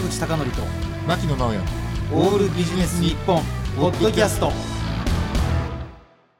坂口孝則と牧野直哉。オールビジネス日本ポッドキャスト。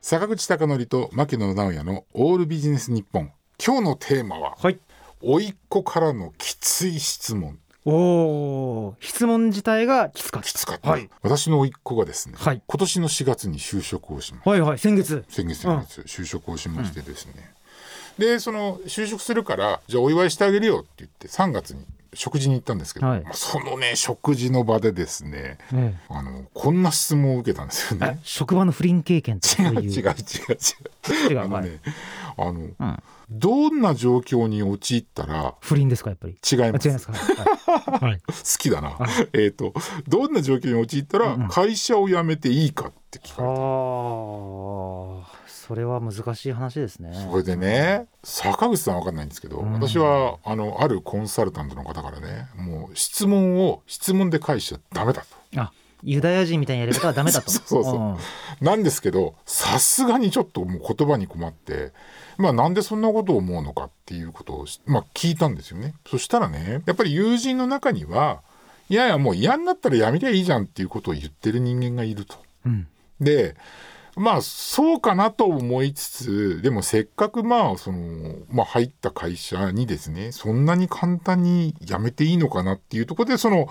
坂口孝則と牧野直哉のオールビジネス日本。今日のテーマははい。甥っ子からのきつい質問。おお質問自体がきつかった。きつかった、はい。私の甥っ子がですね、はい。今年の4月に就職をしましたはいはい先月。先月先月、就職をしましてですね、でその就職するからじゃあお祝いしてあげるよって言って3月に食事に行ったんですけど、はい。まあそのね食事の場でですねえあのこんな質問を受けたんですよえね。職場の不倫経験違う違う違う違う。違うはい。あのね、あの、うん。どんな状況に陥ったら不倫ですかやっぱり？違います。あ違いますか？はい、はい、好きだな。はえっとどんな状況に陥ったらうんうん。会社を辞めていいかって聞かれた。ああそれは難しい話ですねそれでね坂口さんは分かんないんですけど、うん私はあのあるコンサルタントの方からねもう質問を質問で返しちゃダメだと。あユダヤ人みたいにやることはダメだと そうそうそうんなんですけどさすがにちょっともう言葉に困ってまあなんでそんなことを思うのかっていうことをし、まあ、聞いたんですよね。そしたらねやっぱり友人の中にはいやいやもう嫌になったらやめりゃいいじゃんっていうことを言ってる人間がいると。うんでまあそうかなと思いつつでもせっかくまあその、まあ、入った会社にですねそんなに簡単に辞めていいのかなっていうところでその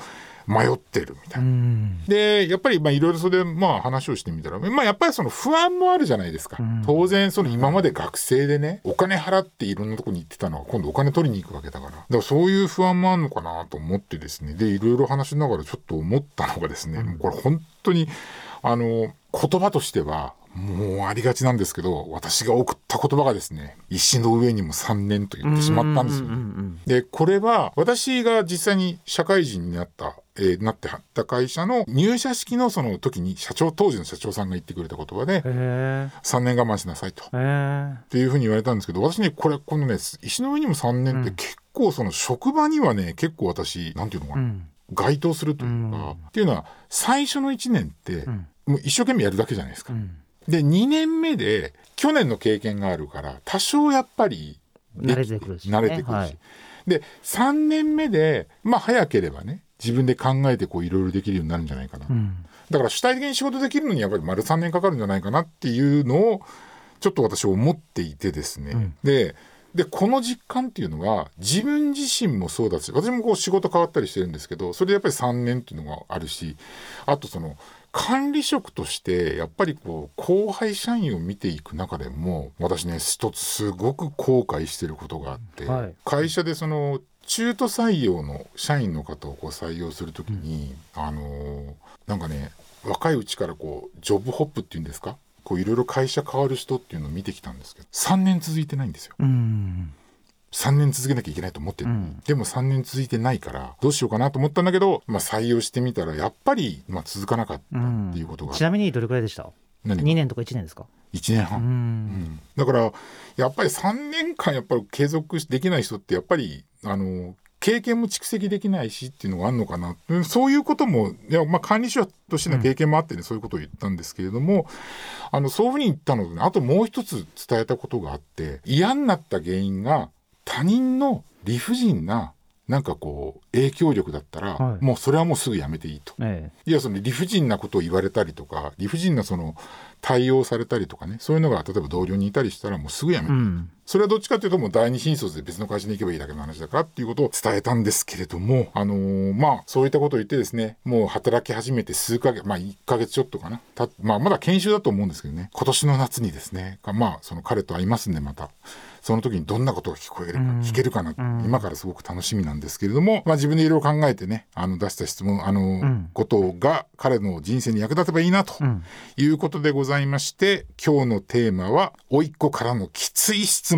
迷ってるみたいな。う。ん。でやっぱりまあいろいろそれでまあ話をしてみたら、まあ、やっぱりその不安もあるじゃないですか、うん。当然その今まで学生でねお金払っていろんなとこに行ってたのは今度お金取りに行くわけだから。だからそういう不安もあるのかなと思ってですね。でいろいろ話しながらちょっと思ったのがですね、これ本当にあの言葉としてはもうありがちなんですけど私が送った言葉がですね石の上にも3年と言ってしまったんですよね。うんうんうんでこれは私が実際に社会人になった、えーなってはった会社の入社式のその時に社長当時の社長さんが言ってくれた言葉でへえ3年我慢しなさいと。っていうふうに言われたんですけど私ねこれこのね石の上にも3年って結構その職場にはね結構私なんていうのかな、うん。該当するというか、うん。っていうのは最初の1年って一生懸命やるだけじゃないですか。うん。で2年目で去年の経験があるから多少やっぱりで慣れてくるしね。慣れてくるし、はい。で3年目でまあ早ければね自分で考えてこういろいろできるようになるんじゃないかな、うん。だから主体的に仕事できるのにやっぱり丸3年かかるんじゃないかなっていうのをちょっと私思っていてですね、うん。ででこの実感っていうのは自分自身もそうだし私もこう仕事変わったりしてるんですけどそれでやっぱり3年っていうのがあるしあとその管理職としてやっぱりこう後輩社員を見ていく中でも私ね一つすごく後悔してることがあって、はい。会社でその中途採用の社員の方をこう採用するときに、あのーなんかね若いうちからこうジョブホップっていうんですか？こういろいろ会社変わる人っていうのを見てきたんですけど3年続いてないんですよ。うん3年続けなきゃいけないと思ってる、うん。でも3年続いてないからどうしようかなと思ったんだけど、まあ、採用してみたらやっぱり、まあ、続かなかったっていうことが、ちなみにどれくらいでした？何2年とか1年ですか？1年う半、うん。ん。だからやっぱり3年間やっぱり継続できない人ってやっぱりあの経験も蓄積できないしっていうのがあるのかな。うんそういうこともいや、まあ、管理者としての経験もあってね、そういうことを言ったんですけれどもあのそういうふうに言ったのとねあともう一つ伝えたことがあって嫌になった原因が他人の理不尽ななんかこう影響力だったら、はい。もうそれはもうすぐやめていいと。えいやその理不尽なことを言われたりとか理不尽なその対応されたりとかねそういうのが例えば同僚にいたりしたらもうすぐやめて、えうんそれはどっちかというともう第二新卒で別の会社に行けばいいだけの話だからっていうことを伝えたんですけれどもあのーまあそういったことを言ってですねもう働き始めて数ヶ月まあ1ヶ月ちょっとかな。たまあまだ研修だと思うんですけどね。今年の夏にですねまあその彼と会いますんでまたその時にどんなことが聞こえるか、うん。聞けるかな、ん。今からすごく楽しみなんですけれども、まあ、自分でいろいろ考えてねあの出した質問あの、ん。ことが彼の人生に役立てばいいなとうん。いうことでございまして今日のテーマは「甥っ子からのきつい質